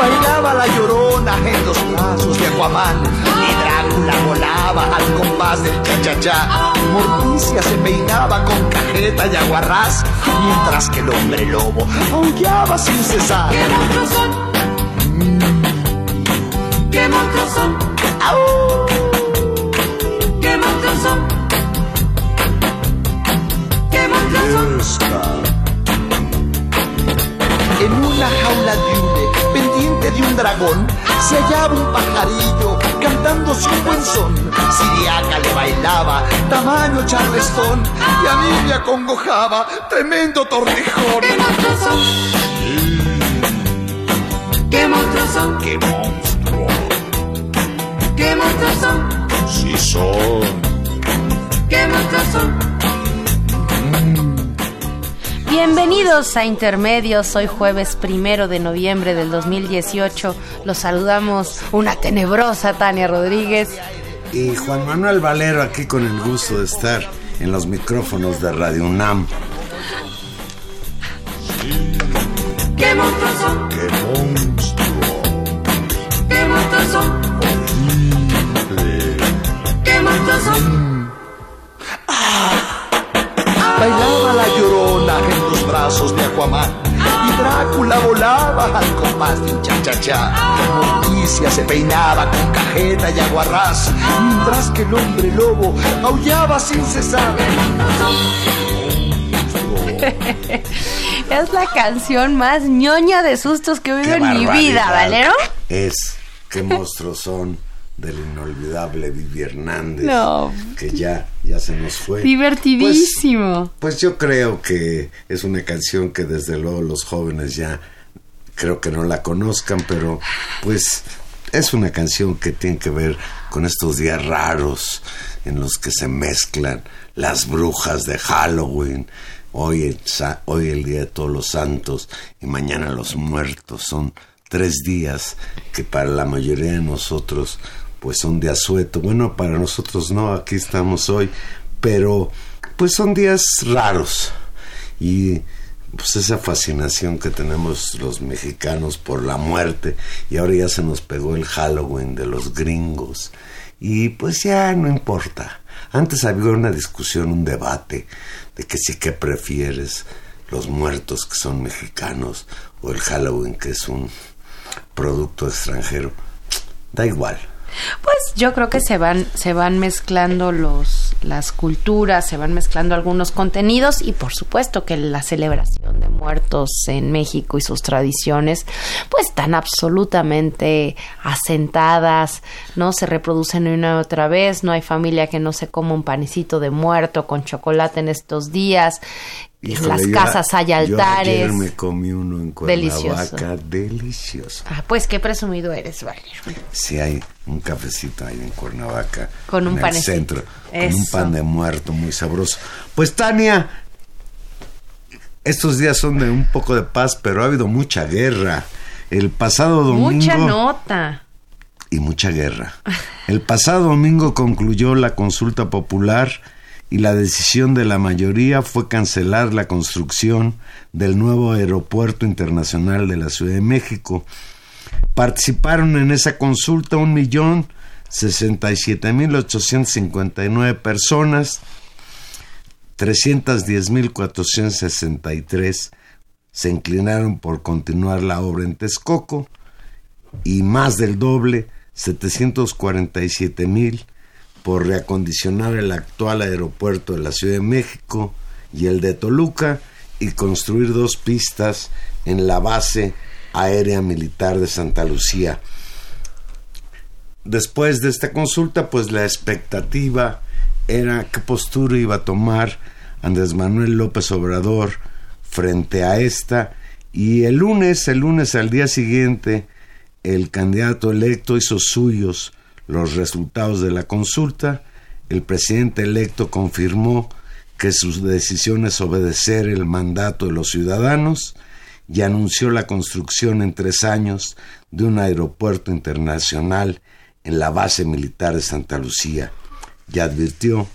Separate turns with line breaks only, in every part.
Bailaba la llorona en los brazos de Aquaman y Drácula volaba al compás del cha-cha-cha. Morticia se peinaba con cajeta y aguarrás, mientras que el hombre lobo aullaba sin cesar.
¿Qué monstruos son? ¿Qué monstruos son?
¡Au!
¿Qué monstruos son? ¿Qué monstruos son?
Se hallaba un pajarillo cantando su buen son. Siriaca le bailaba, tamaño charlestón, y a mí me acongojaba, tremendo tortijón.
¿Qué monstruos son? ¿Qué monstruos son?
¡Qué monstruo!
¿Qué monstruos son?
Sí son.
¿Qué monstruos son?
Bienvenidos a Intermedios, hoy jueves primero de noviembre del 2018. Los saludamos una tenebrosa Tania Rodríguez.
Y Juan Manuel Valero aquí con el gusto de estar en los micrófonos de Radio UNAM.
¿Qué monstruos son?
¡Qué monstruo!
¿Qué monstruos son? ¿Qué monstruos son?
Bailaba la brazos de Aquaman. Y Drácula volaba al compás de un cha-cha-cha. Morticia se peinaba con cajeta y aguarrás. Mientras que el hombre lobo aullaba sin cesar.
Es la canción más ñoña de sustos que he oído
¡Qué
en mi vida! ¿Valero?
Es qué monstruos son del inolvidable Vivi Hernández.
No.
Que ya, ya se nos fue.
Divertidísimo.
Pues, pues yo creo que es una canción que desde luego los jóvenes ya creo que no la conozcan, pero pues es una canción que tiene que ver con estos días raros en los que se mezclan las brujas de Halloween. Hoy el, hoy el Día de Todos los Santos y mañana los muertos. Son tres días que para la mayoría de nosotros pues son de asueto. Bueno, para nosotros no, aquí estamos hoy, pero pues son días raros y pues esa fascinación que tenemos los mexicanos por la muerte y ahora ya se nos pegó el Halloween de los gringos y pues ya no importa. Antes había una discusión, un debate de que sí que prefieres los muertos que son mexicanos o el Halloween que es un producto extranjero. Da igual.
Pues yo creo que se van, se van mezclando los, las culturas, se van mezclando algunos contenidos y por supuesto que la celebración de muertos en México y sus tradiciones pues están absolutamente asentadas, no se reproducen una y otra vez, no hay familia que no se coma un panecito de muerto con chocolate en estos días. En las
yo-
casas hay
yo
altares.
ayer me comí uno en. Cuernavaca, delicioso.
Ah, pues qué presumido eres, Valero.
Sí hay un cafecito ahí en Cuernavaca.
Con un
en el centro. Con un pan de muerto muy sabroso. Pues Tania, estos días son de un poco de paz, pero ha habido mucha guerra. El pasado domingo
Mucha nota.
y mucha guerra. El pasado domingo concluyó la consulta popular y la decisión de la mayoría fue cancelar la construcción del nuevo aeropuerto internacional de la Ciudad de México. Participaron en esa consulta un millón sesenta y siete mil ochocientos cincuenta y nueve personas, trescientos diez mil cuatrocientos sesenta y tres se inclinaron por continuar la obra en Texcoco y más del doble, setecientos cuarenta y siete mil por reacondicionar el actual aeropuerto de la Ciudad de México y el de Toluca y construir dos pistas en la base aérea militar de Santa Lucía. Después de esta consulta, pues la expectativa era qué postura iba a tomar Andrés Manuel López Obrador frente a esta y el lunes, el lunes al día siguiente, el candidato electo hizo suyos los resultados de la consulta, el presidente electo confirmó que su decisión es obedecer el mandato de los ciudadanos y anunció la construcción en tres años de un aeropuerto internacional en la base militar de Santa Lucía. Y advirtió,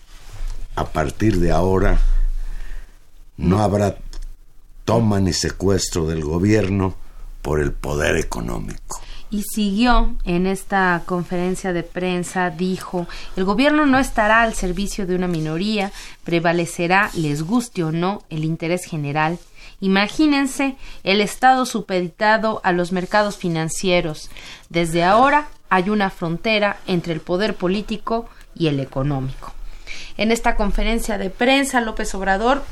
a partir de ahora no habrá toma ni secuestro del gobierno por el poder económico
y siguió en esta conferencia de prensa, dijo, el gobierno no estará al servicio de una minoría, prevalecerá, les guste o no, el interés general. Imagínense el Estado supeditado a los mercados financieros. Desde ahora hay una frontera entre el poder político y el económico. En esta conferencia de prensa, López Obrador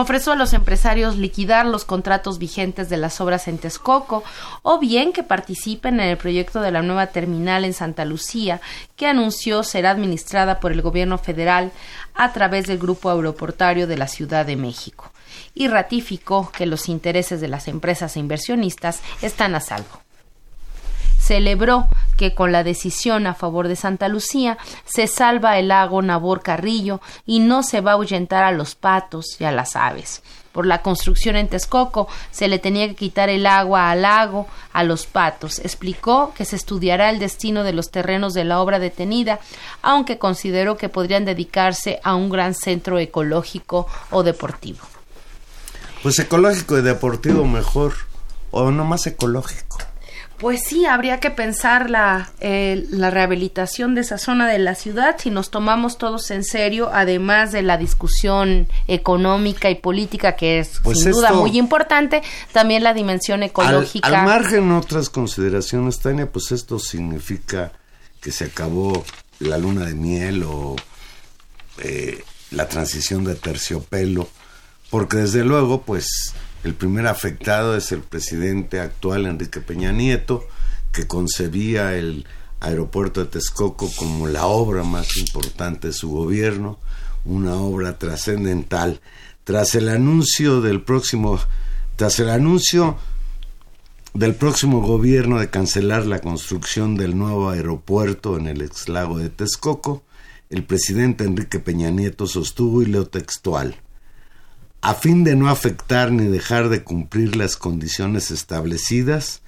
ofreció a los empresarios liquidar los contratos vigentes de las obras en Texcoco o bien que participen en el proyecto de la nueva terminal en Santa Lucía que anunció será administrada por el gobierno federal a través del grupo aeroportario de la Ciudad de México y ratificó que los intereses de las empresas e inversionistas están a salvo celebró que con la decisión a favor de Santa Lucía se salva el lago Nabor Carrillo y no se va a ahuyentar a los patos y a las aves. Por la construcción en Texcoco se le tenía que quitar el agua al lago, a los patos. Explicó que se estudiará el destino de los terrenos de la obra detenida, aunque consideró que podrían dedicarse a un gran centro ecológico o deportivo.
Pues ecológico y deportivo mejor, o no más ecológico.
Pues sí, habría que pensar la, eh, la rehabilitación de esa zona de la ciudad si nos tomamos todos en serio, además de la discusión económica y política que es
Pues
sin duda
esto-
muy importante, también la dimensión
Al,
ecológica.
al margen otras consideraciones, Tania, pues esto significa que se acabó la luna de miel o eh, la transición de terciopelo, porque desde luego, pues el primer afectado es el presidente actual, Enrique Peña Nieto, que concebía el aeropuerto de Texcoco como la obra más importante de su gobierno, una obra trascendental. Tras el anuncio del próximo, tras el anuncio del próximo gobierno de cancelar la construcción del nuevo aeropuerto en el ex lago de Texcoco, el presidente Enrique Peña Nieto sostuvo y leo textual. A fin de no afectar ni dejar de cumplir las condiciones establecidas,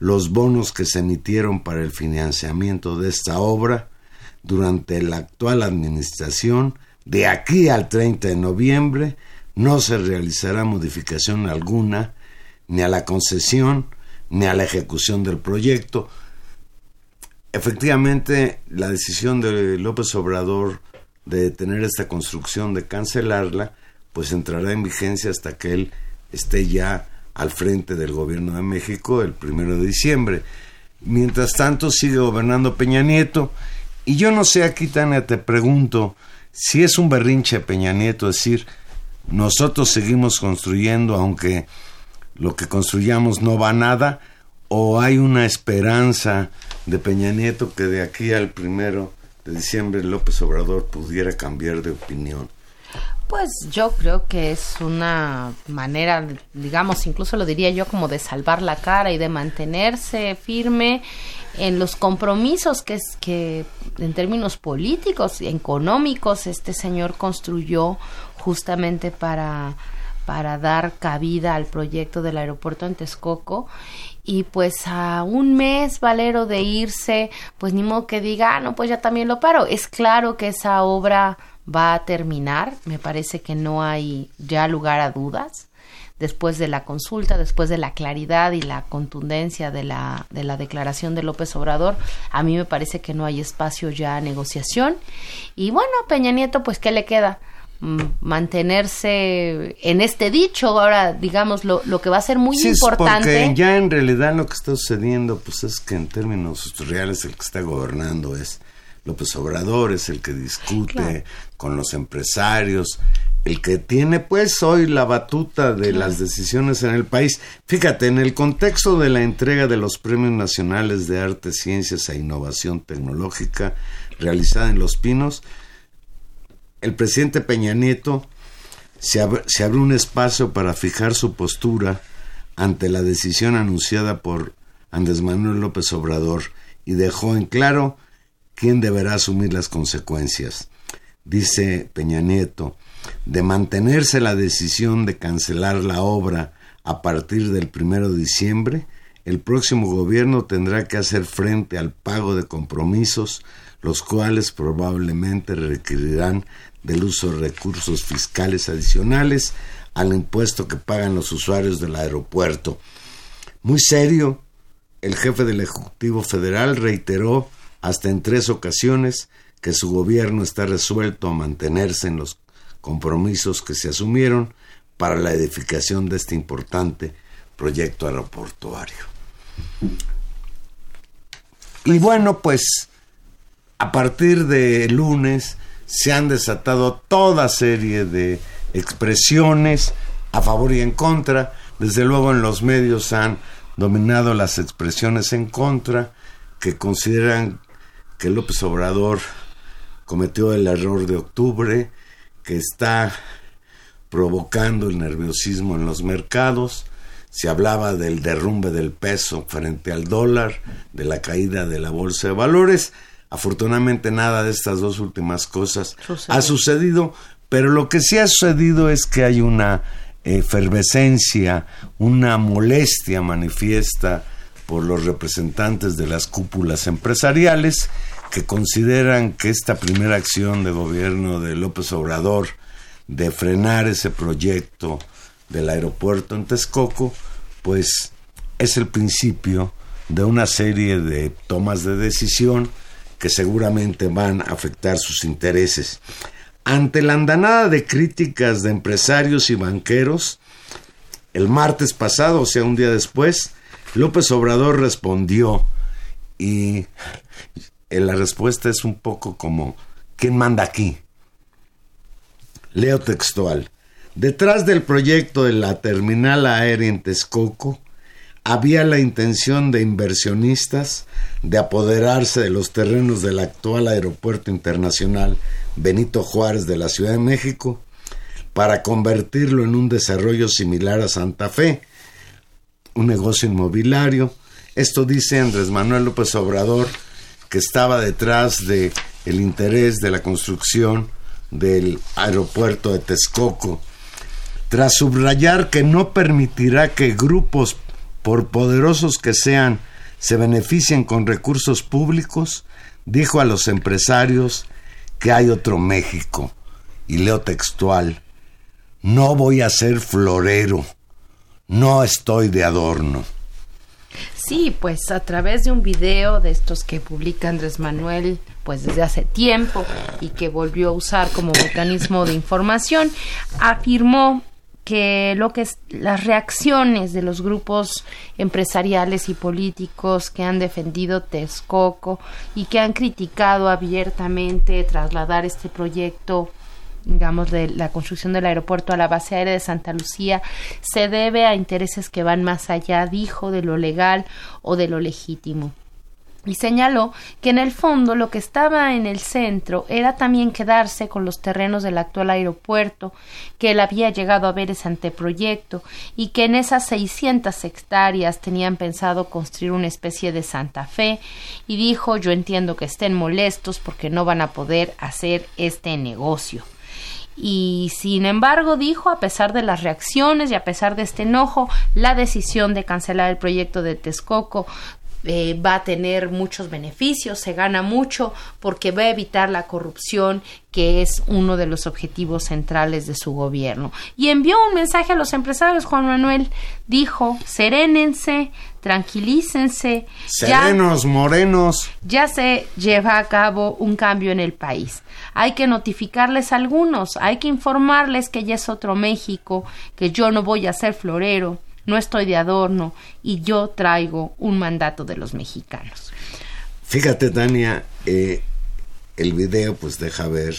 los bonos que se emitieron para el financiamiento de esta obra durante la actual administración, de aquí al 30 de noviembre, no se realizará modificación alguna ni a la concesión ni a la ejecución del proyecto. Efectivamente, la decisión de López Obrador de detener esta construcción, de cancelarla, pues entrará en vigencia hasta que él esté ya al frente del gobierno de México el primero de diciembre. Mientras tanto, sigue gobernando Peña Nieto. Y yo no sé, aquí, Tania, te pregunto, si es un berrinche Peña Nieto decir, nosotros seguimos construyendo, aunque lo que construyamos no va a nada, o hay una esperanza de Peña Nieto que de aquí al primero de diciembre López Obrador pudiera cambiar de opinión.
Pues yo creo que es una manera, digamos, incluso lo diría yo como de salvar la cara y de mantenerse firme en los compromisos que es que en términos políticos y económicos este señor construyó justamente para para dar cabida al proyecto del aeropuerto en Texcoco y pues a un mes Valero de irse, pues ni modo que diga, ah, no, pues ya también lo paro. Es claro que esa obra va a terminar, me parece que no hay ya lugar a dudas después de la consulta, después de la claridad y la contundencia de la, de la declaración de López Obrador, a mí me parece que no hay espacio ya a negociación. Y bueno, Peña Nieto, pues, ¿qué le queda? Mm, mantenerse en este dicho ahora digamos lo, lo que va a ser muy
Sí,
importante
porque ya en realidad lo que está sucediendo, pues es que en términos reales el que está gobernando es López Obrador, es el que discute
Claro.
Con los empresarios, el que tiene pues hoy la batuta de las decisiones en el país. Fíjate, en el contexto de la entrega de los Premios Nacionales de Arte, Ciencias e Innovación Tecnológica realizada en Los Pinos, el presidente Peña Nieto se, ab- se abre un espacio para fijar su postura ante la decisión anunciada por Andrés Manuel López Obrador y dejó en claro quién deberá asumir las consecuencias. Dice Peña Nieto, de mantenerse la decisión de cancelar la obra a partir del primero de diciembre, el próximo gobierno tendrá que hacer frente al pago de compromisos, los cuales probablemente requerirán del uso de recursos fiscales adicionales al impuesto que pagan los usuarios del aeropuerto. Muy serio, el jefe del Ejecutivo Federal reiteró hasta en tres ocasiones que su gobierno está resuelto a mantenerse en los compromisos que se asumieron para la edificación de este importante proyecto aeroportuario. Y bueno, pues a partir de lunes se han desatado toda serie de expresiones a favor y en contra. Desde luego en los medios han dominado las expresiones en contra que consideran que López Obrador cometió el error de octubre, que está provocando el nerviosismo en los mercados. Se hablaba del derrumbe del peso frente al dólar, de la caída de la bolsa de valores. Afortunadamente nada de estas dos últimas cosas
Sucedió.
ha sucedido, pero lo que sí ha sucedido es que hay una efervescencia, una molestia manifiesta por los representantes de las cúpulas empresariales que consideran que esta primera acción de gobierno de López Obrador de frenar ese proyecto del aeropuerto en Texcoco, pues es el principio de una serie de tomas de decisión que seguramente van a afectar sus intereses. Ante la andanada de críticas de empresarios y banqueros, el martes pasado, o sea, un día después, López Obrador respondió y la respuesta es un poco como, ¿quién manda aquí? Leo textual. Detrás del proyecto de la terminal aérea en Texcoco había la intención de inversionistas de apoderarse de los terrenos del actual aeropuerto internacional Benito Juárez de la Ciudad de México para convertirlo en un desarrollo similar a Santa Fe, un negocio inmobiliario. Esto dice Andrés Manuel López Obrador, que estaba detrás de el interés de la construcción del aeropuerto de Texcoco, tras subrayar que no permitirá que grupos, por poderosos que sean, se beneficien con recursos públicos, dijo a los empresarios que hay otro México. Y leo textual, no voy a ser florero, no estoy de adorno.
Sí, pues a través de un video de estos que publica Andrés Manuel pues desde hace tiempo y que volvió a usar como mecanismo de información, afirmó que lo que es las reacciones de los grupos empresariales y políticos que han defendido Texcoco y que han criticado abiertamente trasladar este proyecto digamos, de la construcción del aeropuerto a la base aérea de Santa Lucía se debe a intereses que van más allá, dijo, de lo legal o de lo legítimo. Y señaló que en el fondo lo que estaba en el centro era también quedarse con los terrenos del actual aeropuerto, que él había llegado a ver ese anteproyecto, y que en esas 600 hectáreas tenían pensado construir una especie de Santa Fe, y dijo yo entiendo que estén molestos porque no van a poder hacer este negocio y sin embargo dijo, a pesar de las reacciones y a pesar de este enojo, la decisión de cancelar el proyecto de Texcoco eh, va a tener muchos beneficios, se gana mucho porque va a evitar la corrupción que es uno de los objetivos centrales de su gobierno. Y envió un mensaje a los empresarios, Juan Manuel, dijo, serénense, tranquilícense.
Serenos, morenos.
Ya se lleva a cabo un cambio en el país. Hay que notificarles a algunos, hay que informarles que ya es otro México, que yo no voy a ser florero, no estoy de adorno y yo traigo un mandato de los mexicanos.
Fíjate, Tania, eh, el video pues deja ver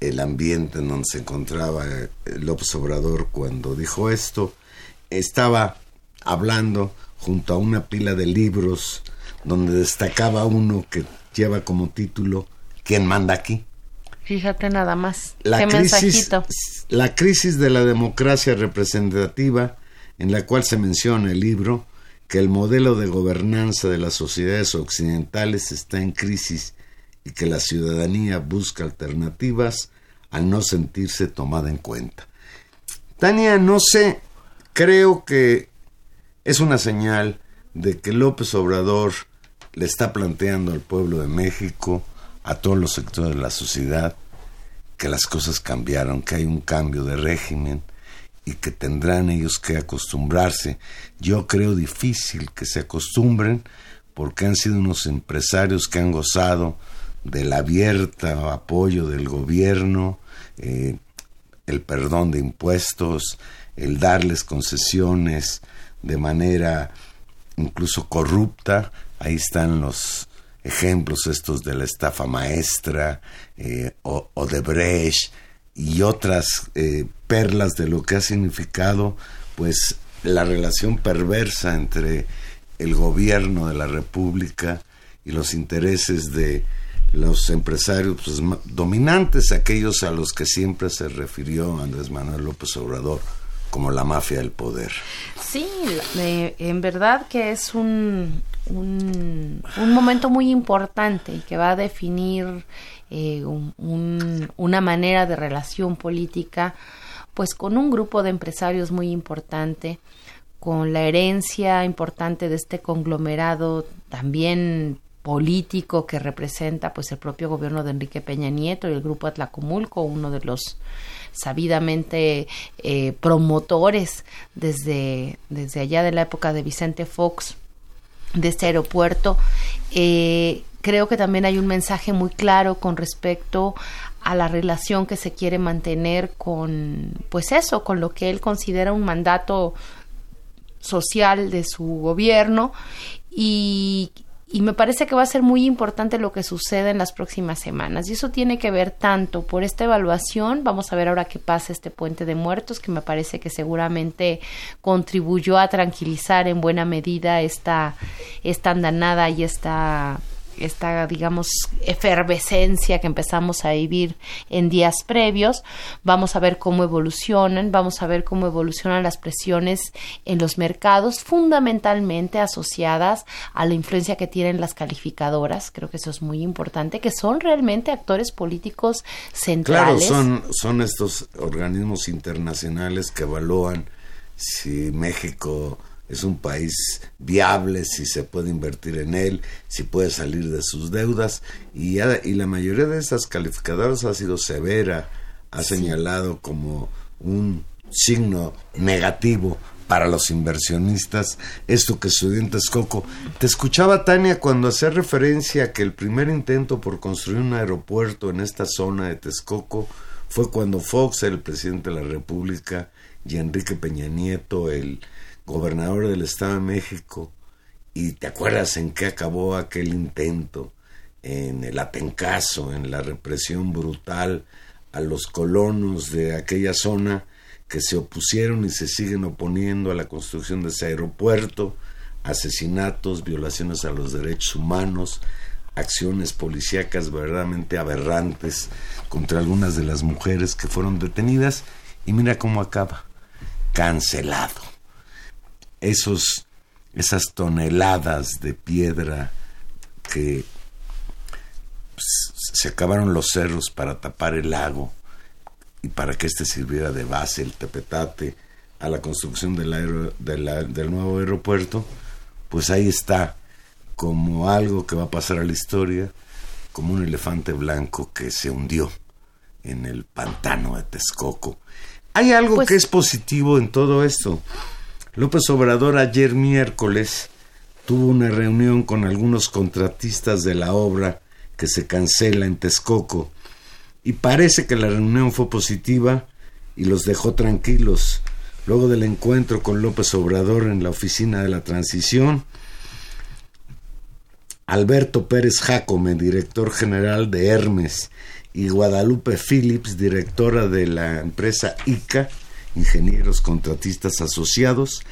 el ambiente en donde se encontraba eh, López Obrador cuando dijo esto. Estaba hablando junto a una pila de libros donde destacaba uno que lleva como título ¿Quién manda aquí?
Fíjate nada más.
La crisis, la crisis de la democracia representativa en la cual se menciona el libro que el modelo de gobernanza de las sociedades occidentales está en crisis y que la ciudadanía busca alternativas al no sentirse tomada en cuenta. Tania, no sé, creo que es una señal de que López Obrador le está planteando al pueblo de México, a todos los sectores de la sociedad, que las cosas cambiaron, que hay un cambio de régimen, y que tendrán ellos que acostumbrarse. Yo creo difícil que se acostumbren porque han sido unos empresarios que han gozado del abierto apoyo del gobierno, eh, el perdón de impuestos, el darles concesiones de manera incluso corrupta. Ahí están los ejemplos estos de la estafa maestra eh, o, de Brecht y otras eh, perlas de lo que ha significado pues la relación perversa entre el gobierno de la República y los intereses de los empresarios pues, dominantes, aquellos a los que siempre se refirió Andrés Manuel López Obrador como la mafia del poder.
Sí, en verdad que es un, un, un momento muy importante y que va a definir eh, una manera de relación política, pues con un grupo de empresarios muy importante, con la herencia importante de este conglomerado también político que representa pues el propio gobierno de Enrique Peña Nieto y el grupo Atlacomulco, uno de los sabidamente eh, promotores desde, desde allá de la época de Vicente Fox de este aeropuerto. Eh, creo que también hay un mensaje muy claro con respecto a la relación que se quiere mantener con, pues eso, con lo que él considera un mandato social de su gobierno y, y me parece que va a ser muy importante lo que sucede en las próximas semanas. Y eso tiene que ver tanto por esta evaluación, vamos a ver ahora qué pasa este puente de muertos, que me parece que seguramente contribuyó a tranquilizar en buena medida esta, esta andanada y esta esta, digamos, efervescencia que empezamos a vivir en días previos. Vamos a ver cómo evolucionan, vamos a ver cómo evolucionan las presiones en los mercados, fundamentalmente asociadas a la influencia que tienen las calificadoras. Creo que eso es muy importante, que son realmente actores políticos centrales.
Claro, son, son estos organismos internacionales que evalúan si México es un país viable, si se puede invertir en él, si puede salir de sus deudas. Y, y la mayoría de esas calificadoras ha sido severa, ha señalado como un signo negativo para los inversionistas. Esto que sucedió en Texcoco. Te escuchaba Tania cuando hacía referencia a que el primer intento por construir un aeropuerto en esta zona de Texcoco fue cuando Fox, el presidente de la República, y Enrique Peña Nieto, el gobernador del Estado de México, y te acuerdas en qué acabó aquel intento, en el atencazo, en la represión brutal a los colonos de aquella zona que se opusieron y se siguen oponiendo a la construcción de ese aeropuerto, asesinatos, violaciones a los derechos humanos, acciones policíacas verdaderamente aberrantes contra algunas de las mujeres que fueron detenidas. Y mira cómo acaba, cancelado esos, esas toneladas de piedra que pues, se acabaron los cerros para tapar el lago, y para que éste sirviera de base, el tepetate, a la construcción del, del nuevo aeropuerto, pues ahí está como algo que va a pasar a la historia, como un elefante blanco que se hundió en el pantano de Texcoco. Hay algo pues que es positivo en todo esto. López Obrador ayer miércoles tuvo una reunión con algunos contratistas de la obra que se cancela en Texcoco y parece que la reunión fue positiva y los dejó tranquilos. Luego del encuentro con López Obrador en la oficina de la transición, Alberto Pérez Jacome, director general de Hermes, y Guadalupe Phillips, directora de la empresa ICA, Ingenieros Contratistas Asociados,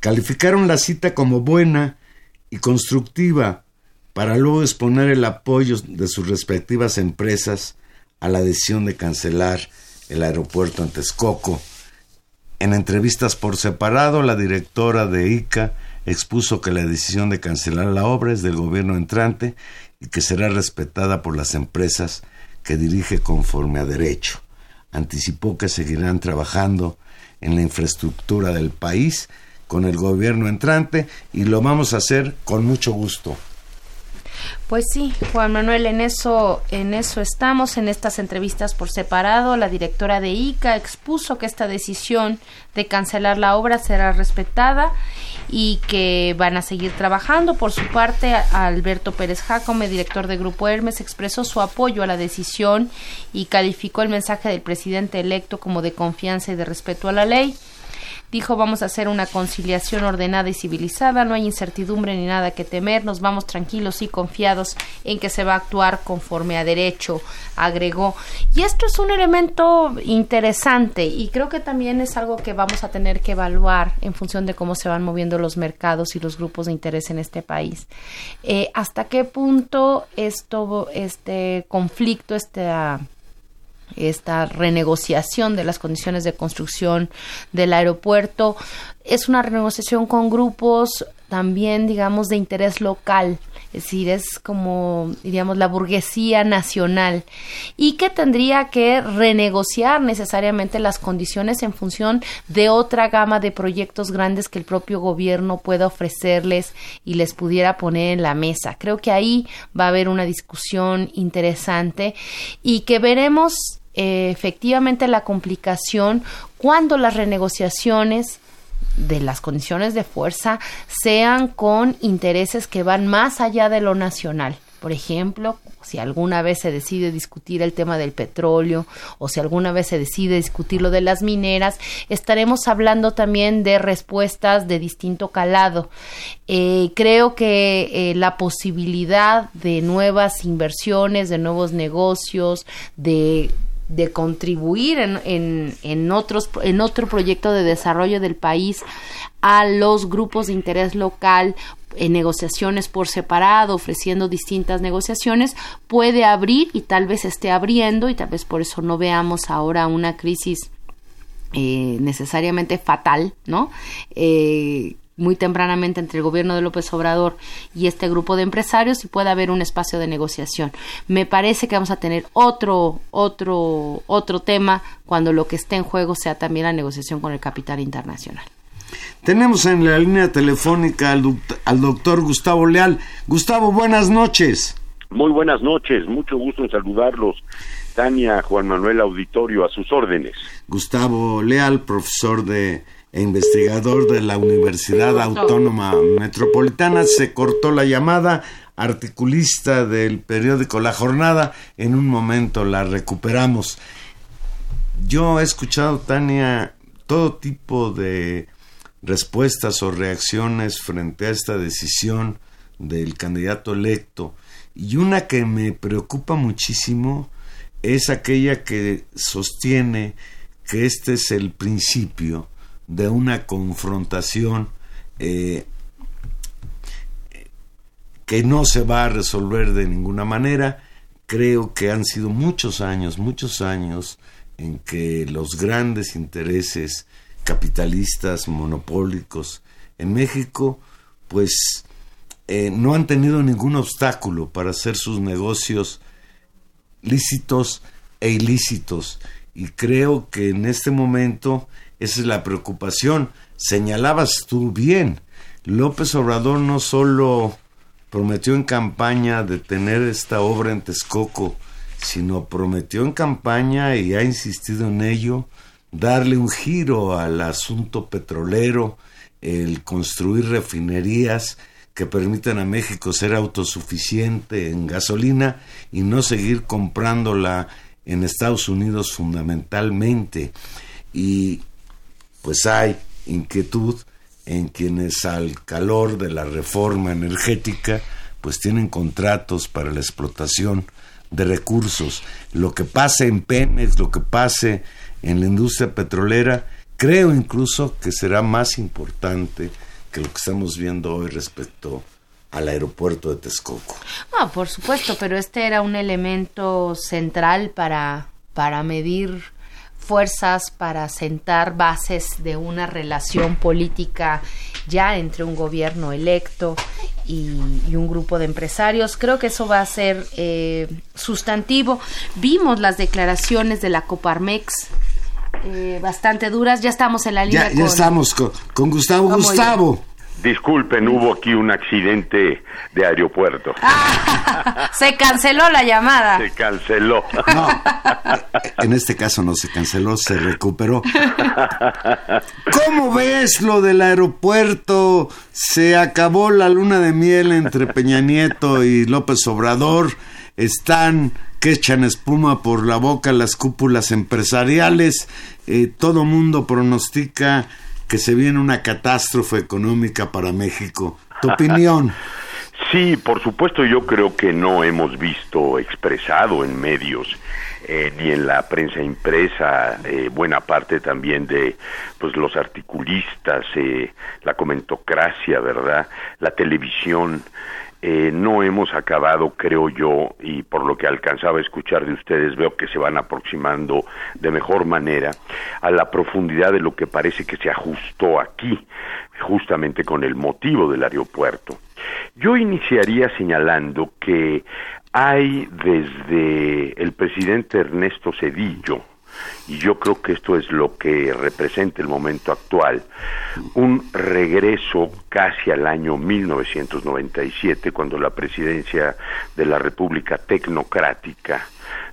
calificaron la cita como buena y constructiva para luego exponer el apoyo de sus respectivas empresas a la decisión de cancelar el aeropuerto en Texcoco. En entrevistas por separado, la directora de ICA expuso que la decisión de cancelar la obra es del gobierno entrante y que será respetada por las empresas que dirige conforme a derecho. Anticipó que seguirán trabajando en la infraestructura del país con el gobierno entrante y lo vamos a hacer con mucho gusto.
Pues sí, Juan Manuel, en eso, en eso estamos, en estas entrevistas por separado. La directora de ICA expuso que esta decisión de cancelar la obra será respetada y que van a seguir trabajando. Por su parte, Alberto Pérez Jacome, director de Grupo Hermes, expresó su apoyo a la decisión y calificó el mensaje del presidente electo como de confianza y de respeto a la ley. Dijo, vamos a hacer una conciliación ordenada y civilizada, no hay incertidumbre ni nada que temer, nos vamos tranquilos y confiados en que se va a actuar conforme a derecho, agregó. Y esto es un elemento interesante y creo que también es algo que vamos a tener que evaluar en función de cómo se van moviendo los mercados y los grupos de interés en este país. Eh, ¿Hasta qué punto esto, este conflicto, este esta renegociación de las condiciones de construcción del aeropuerto. Es una renegociación con grupos también, digamos, de interés local, es decir, es como, diríamos, la burguesía nacional y que tendría que renegociar necesariamente las condiciones en función de otra gama de proyectos grandes que el propio gobierno pueda ofrecerles y les pudiera poner en la mesa. Creo que ahí va a haber una discusión interesante y que veremos eh, efectivamente la complicación cuando las renegociaciones de las condiciones de fuerza sean con intereses que van más allá de lo nacional. Por ejemplo, si alguna vez se decide discutir el tema del petróleo o si alguna vez se decide discutir lo de las mineras, estaremos hablando también de respuestas de distinto calado. Eh, creo que eh, la posibilidad de nuevas inversiones, de nuevos negocios, de de contribuir en, en, en, otros, en otro proyecto de desarrollo del país a los grupos de interés local en negociaciones por separado, ofreciendo distintas negociaciones, puede abrir y tal vez esté abriendo y tal vez por eso no veamos ahora una crisis eh, necesariamente fatal, ¿no? Eh, muy tempranamente entre el gobierno de López Obrador y este grupo de empresarios y pueda haber un espacio de negociación. Me parece que vamos a tener otro otro otro tema cuando lo que esté en juego sea también la negociación con el capital internacional.
Tenemos en la línea telefónica al, al doctor Gustavo Leal. Gustavo, buenas noches.
Muy buenas noches, mucho gusto en saludarlos. Tania, Juan Manuel Auditorio, a sus órdenes.
Gustavo Leal, profesor de e investigador de la Universidad Autónoma Metropolitana, se cortó la llamada, articulista del periódico La Jornada, en un momento la recuperamos. Yo he escuchado, Tania, todo tipo de respuestas o reacciones frente a esta decisión del candidato electo. Y una que me preocupa muchísimo es aquella que sostiene que este es el principio de una confrontación eh, que no se va a resolver de ninguna manera. Creo que han sido muchos años, muchos años en que los grandes intereses capitalistas monopólicos en México pues eh, no han tenido ningún obstáculo para hacer sus negocios lícitos e ilícitos y creo que en este momento esa es la preocupación. Señalabas tú bien, López Obrador no solo prometió en campaña de tener esta obra en Texcoco, sino prometió en campaña y ha insistido en ello, darle un giro al asunto petrolero, el construir refinerías que permitan a México ser autosuficiente en gasolina y no seguir comprándola en Estados Unidos fundamentalmente. Y pues hay inquietud en quienes al calor de la reforma energética pues tienen contratos para la explotación de recursos. Lo que pase en Pemex, lo que pase en la industria petrolera, creo incluso que será más importante que lo que estamos viendo hoy respecto al aeropuerto de Texcoco.
No, por supuesto, pero este era un elemento central para, para medir fuerzas para sentar bases de una relación política ya entre un gobierno electo y, un grupo de empresarios. Creo que eso va a ser eh, sustantivo. Vimos las declaraciones de la Coparmex. Eh, bastante duras, ya estamos en la línea.
Ya, ya estamos con, con Gustavo. Gustavo,
Disculpen, hubo aquí un accidente de aeropuerto.
se canceló la llamada.
Se canceló.
No, en este caso no se canceló, se recuperó. ¿Cómo ves lo del aeropuerto? Se acabó la luna de miel entre Peña Nieto y López Obrador. Están que echan espuma por la boca las cúpulas empresariales. Eh, todo mundo pronostica que se viene una catástrofe económica para México. ¿Tu opinión?
Sí, por supuesto, yo creo que no hemos visto expresado en medios eh, ni en la prensa impresa, eh, buena parte también de pues los articulistas, eh, la comentocracia, ¿verdad? La televisión, eh, no hemos acabado, creo yo, y por lo que alcanzaba a escuchar de ustedes, veo que se van aproximando de mejor manera a la profundidad de lo que parece que se ajustó aquí, justamente con el motivo del aeropuerto. Yo iniciaría señalando que hay desde el presidente Ernesto Cedillo, y yo creo que esto es lo que representa el momento actual, un regreso casi al año 1997, cuando la presidencia de la República Tecnocrática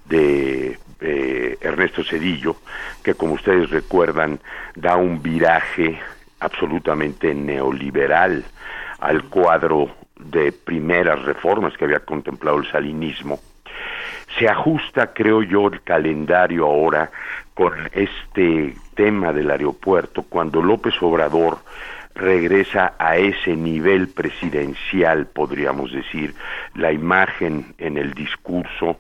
de eh, Ernesto Cedillo, que como ustedes recuerdan da un viraje absolutamente neoliberal al cuadro de primeras reformas que había contemplado el salinismo, se ajusta, creo yo, el calendario ahora con este tema del aeropuerto, cuando López Obrador regresa a ese nivel presidencial, podríamos decir, la imagen en el discurso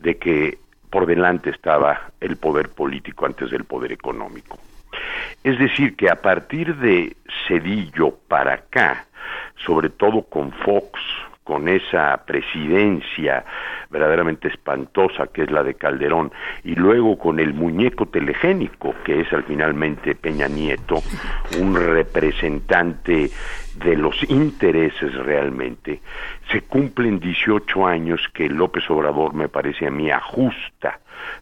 de que por delante estaba el poder político antes del poder económico. Es decir, que a partir de Cedillo para acá, sobre todo con Fox, con esa presidencia verdaderamente espantosa que es la de Calderón y luego con el muñeco telegénico que es al finalmente Peña Nieto un representante de los intereses realmente se cumplen 18 años que López Obrador me parece a mí ajusta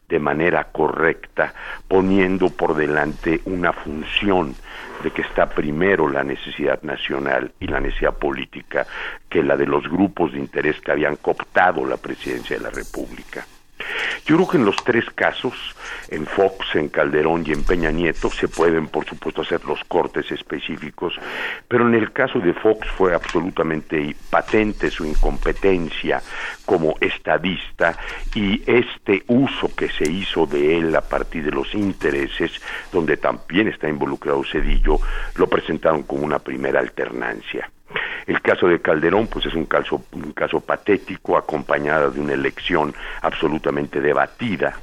de manera correcta poniendo por delante una función de que está primero la necesidad nacional y la necesidad política que la de los grupos de interés que habían cooptado la presidencia de la República. Yo creo que en los tres casos, en Fox, en Calderón y en Peña Nieto, se pueden, por supuesto, hacer los cortes específicos, pero en el caso de Fox fue absolutamente patente su incompetencia como estadista y este uso que se hizo de él a partir de los intereses, donde también está involucrado Cedillo, lo presentaron como una primera alternancia. El caso de Calderón, pues es un caso, un caso patético, acompañado de una elección absolutamente debatida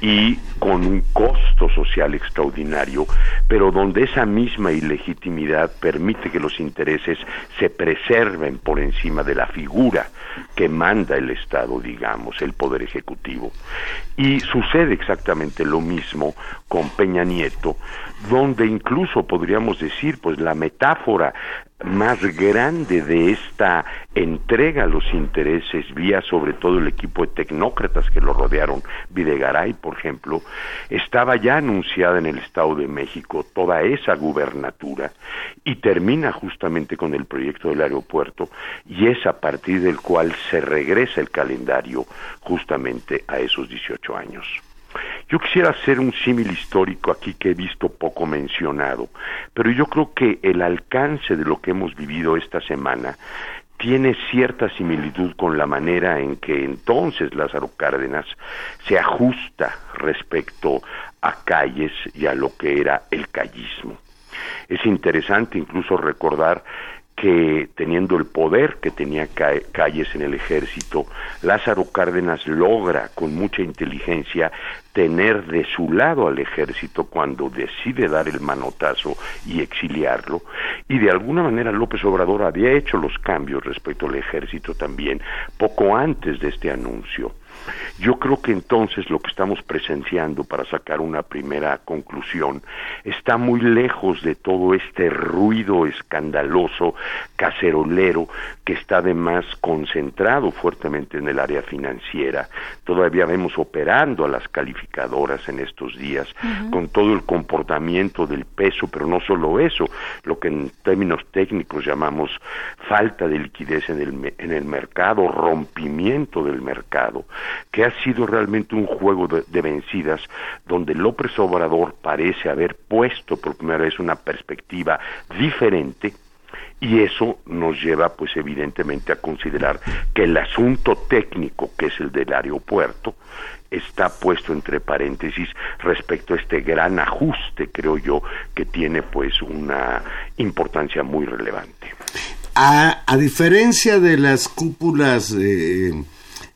y con un costo social extraordinario, pero donde esa misma ilegitimidad permite que los intereses se preserven por encima de la figura que manda el Estado, digamos, el Poder Ejecutivo. Y sucede exactamente lo mismo con Peña Nieto, donde incluso podríamos decir, pues la metáfora más grande de esta entrega a los intereses vía sobre todo el equipo de tecnócratas que lo rodearon, Videgaray, por ejemplo, estaba ya anunciada en el Estado de México toda esa gubernatura y termina justamente con el proyecto del aeropuerto y es a partir del cual se regresa el calendario justamente a esos 18 años. Yo quisiera hacer un símil histórico aquí que he visto poco mencionado, pero yo creo que el alcance de lo que hemos vivido esta semana tiene cierta similitud con la manera en que entonces Lázaro Cárdenas se ajusta respecto a calles y a lo que era el callismo. Es interesante incluso recordar que teniendo el poder que tenía calles en el ejército, Lázaro Cárdenas logra con mucha inteligencia tener de su lado al ejército cuando decide dar el manotazo y exiliarlo, y de alguna manera López Obrador había hecho los cambios respecto al ejército también poco antes de este anuncio. Yo creo que entonces lo que estamos presenciando para sacar una primera conclusión está muy lejos de todo este ruido escandaloso, cacerolero, que está además concentrado fuertemente en el área financiera. Todavía vemos operando a las calificadoras en estos días con todo el comportamiento del peso, pero no solo eso, lo que en términos técnicos llamamos falta de liquidez en el, en el mercado, rompimiento del mercado que ha sido realmente un juego de, vencidas donde López Obrador parece haber puesto por primera vez una perspectiva diferente y eso nos lleva pues evidentemente a considerar que el asunto técnico que es el del aeropuerto está puesto entre paréntesis respecto a este gran ajuste creo yo que tiene pues una importancia muy relevante.
A, a diferencia de las cúpulas eh,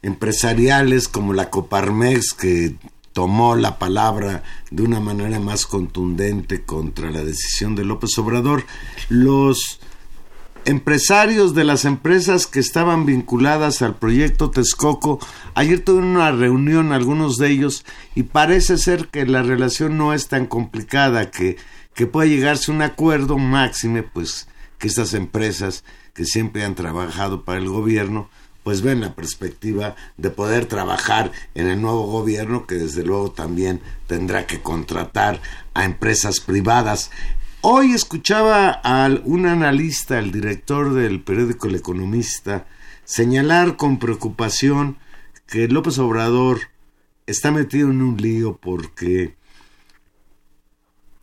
empresariales como la Coparmex que tomó la palabra de una manera más contundente contra la decisión de López Obrador, los empresarios de las empresas que estaban vinculadas al proyecto Texcoco, ayer tuvieron una reunión algunos de ellos y parece ser que la relación no es tan complicada, que, que puede llegarse a un acuerdo máxime, pues que estas empresas que siempre han trabajado para el gobierno, pues ven la perspectiva de poder trabajar en el nuevo gobierno que desde luego también tendrá que contratar a empresas privadas. Hoy escuchaba a un analista, el director del periódico El Economista, señalar con preocupación que López Obrador está metido en un lío porque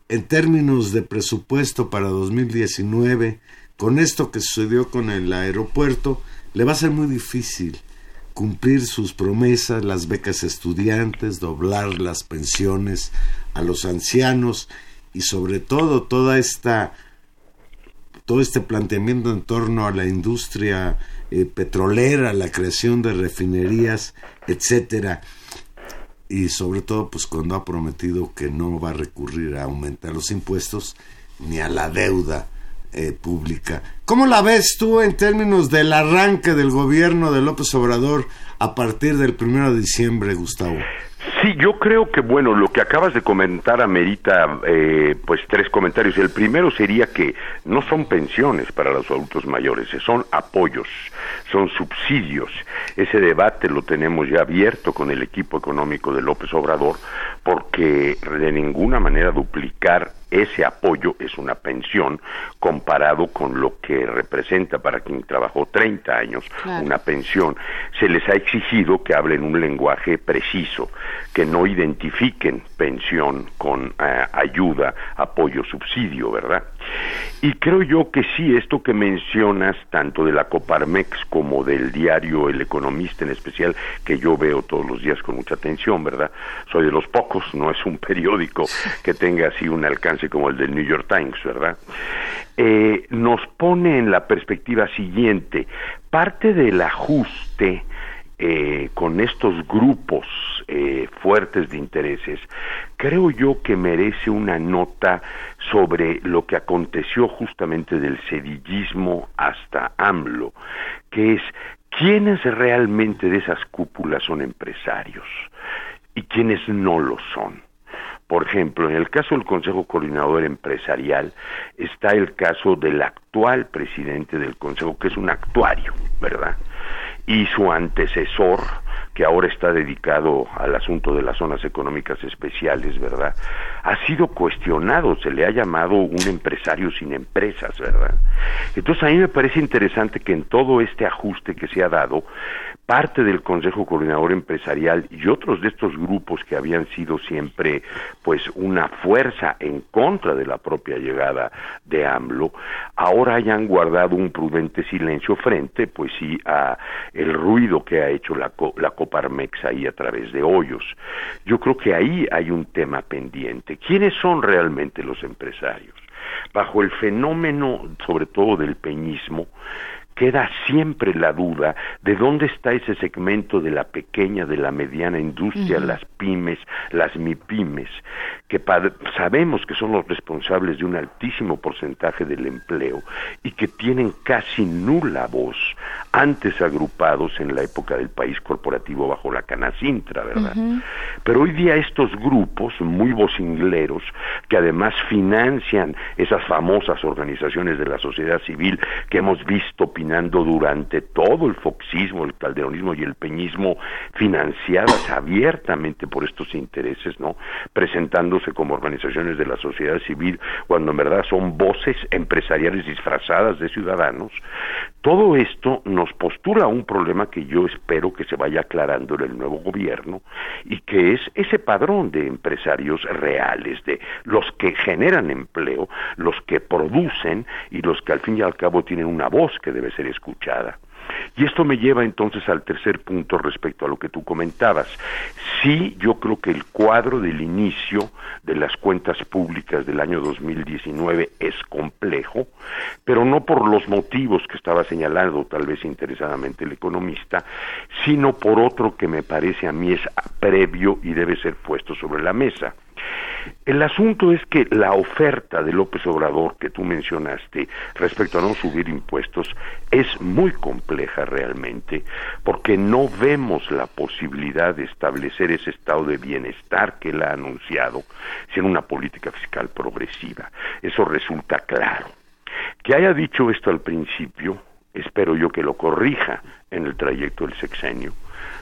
en términos de presupuesto para 2019, con esto que sucedió con el aeropuerto, le va a ser muy difícil cumplir sus promesas, las becas estudiantes, doblar las pensiones a los ancianos y sobre todo toda esta todo este planteamiento en torno a la industria eh, petrolera, la creación de refinerías, etcétera. Y sobre todo pues cuando ha prometido que no va a recurrir a aumentar los impuestos ni a la deuda eh, pública. ¿Cómo la ves tú en términos del arranque del gobierno de López Obrador a partir del primero de diciembre, Gustavo?
Sí, yo creo que bueno, lo que acabas de comentar amerita eh, pues tres comentarios. El primero sería que no son pensiones para los adultos mayores, son apoyos, son subsidios. Ese debate lo tenemos ya abierto con el equipo económico de López Obrador, porque de ninguna manera duplicar ese apoyo es una pensión comparado con lo que representa para quien trabajó 30 años una pensión. Se les ha exigido que hablen un lenguaje preciso, que no identifiquen pensión con eh, ayuda, apoyo, subsidio, ¿verdad? Y creo yo que sí, esto que mencionas, tanto de la Coparmex como del diario El Economista en especial, que yo veo todos los días con mucha atención, ¿verdad? Soy de los pocos, no es un periódico que tenga así un alcance como el del New York Times, ¿verdad? Eh, nos pone en la perspectiva siguiente, parte del ajuste eh, con estos grupos eh, fuertes de intereses, creo yo que merece una nota sobre lo que aconteció justamente del sedillismo hasta AMLO, que es quiénes realmente de esas cúpulas son empresarios y quiénes no lo son Por ejemplo, en el caso del Consejo Coordinador Empresarial está el caso del actual presidente del Consejo, que es un actuario, ¿verdad? Y su antecesor, que ahora está dedicado al asunto de las zonas económicas especiales, ¿verdad? Ha sido cuestionado, se le ha llamado un empresario sin empresas, ¿verdad? Entonces a mí me parece interesante que en todo este ajuste que se ha dado, parte del Consejo Coordinador Empresarial y otros de estos grupos que habían sido siempre pues una fuerza en contra de la propia llegada de AMLO, ahora hayan guardado un prudente silencio frente pues sí a el ruido que ha hecho la, la Coparmex ahí a través de hoyos. Yo creo que ahí hay un tema pendiente. ¿Quiénes son realmente los empresarios? Bajo el fenómeno, sobre todo del peñismo, queda siempre la duda de dónde está ese segmento de la pequeña, de la mediana industria, las pymes, las mipymes, que sabemos que son los responsables de un altísimo porcentaje del empleo y que tienen casi nula voz, antes agrupados en la época del país corporativo bajo la canacintra, ¿verdad? Pero hoy día estos grupos, muy vocingleros, que además financian esas famosas organizaciones de la sociedad civil que hemos visto durante todo el foxismo, el calderonismo y el peñismo, financiadas abiertamente por estos intereses, ¿no? Presentándose como organizaciones de la sociedad civil, cuando en verdad son voces empresariales disfrazadas de ciudadanos. Todo esto nos postula un problema que yo espero que se vaya aclarando en el nuevo gobierno y que es ese padrón de empresarios reales, de los que generan empleo, los que producen y los que al fin y al cabo tienen una voz que debe ser escuchada. Y esto me lleva entonces al tercer punto respecto a lo que tú comentabas. Sí, yo creo que el cuadro del inicio de las cuentas públicas del año 2019 es complejo, pero no por los motivos que estaba señalando tal vez interesadamente el economista, sino por otro que me parece a mí es previo y debe ser puesto sobre la mesa. El asunto es que la oferta de López Obrador que tú mencionaste respecto a no subir impuestos es muy compleja realmente porque no vemos la posibilidad de establecer ese estado de bienestar que él ha anunciado sin una política fiscal progresiva. Eso resulta claro. Que haya dicho esto al principio, espero yo que lo corrija en el trayecto del sexenio,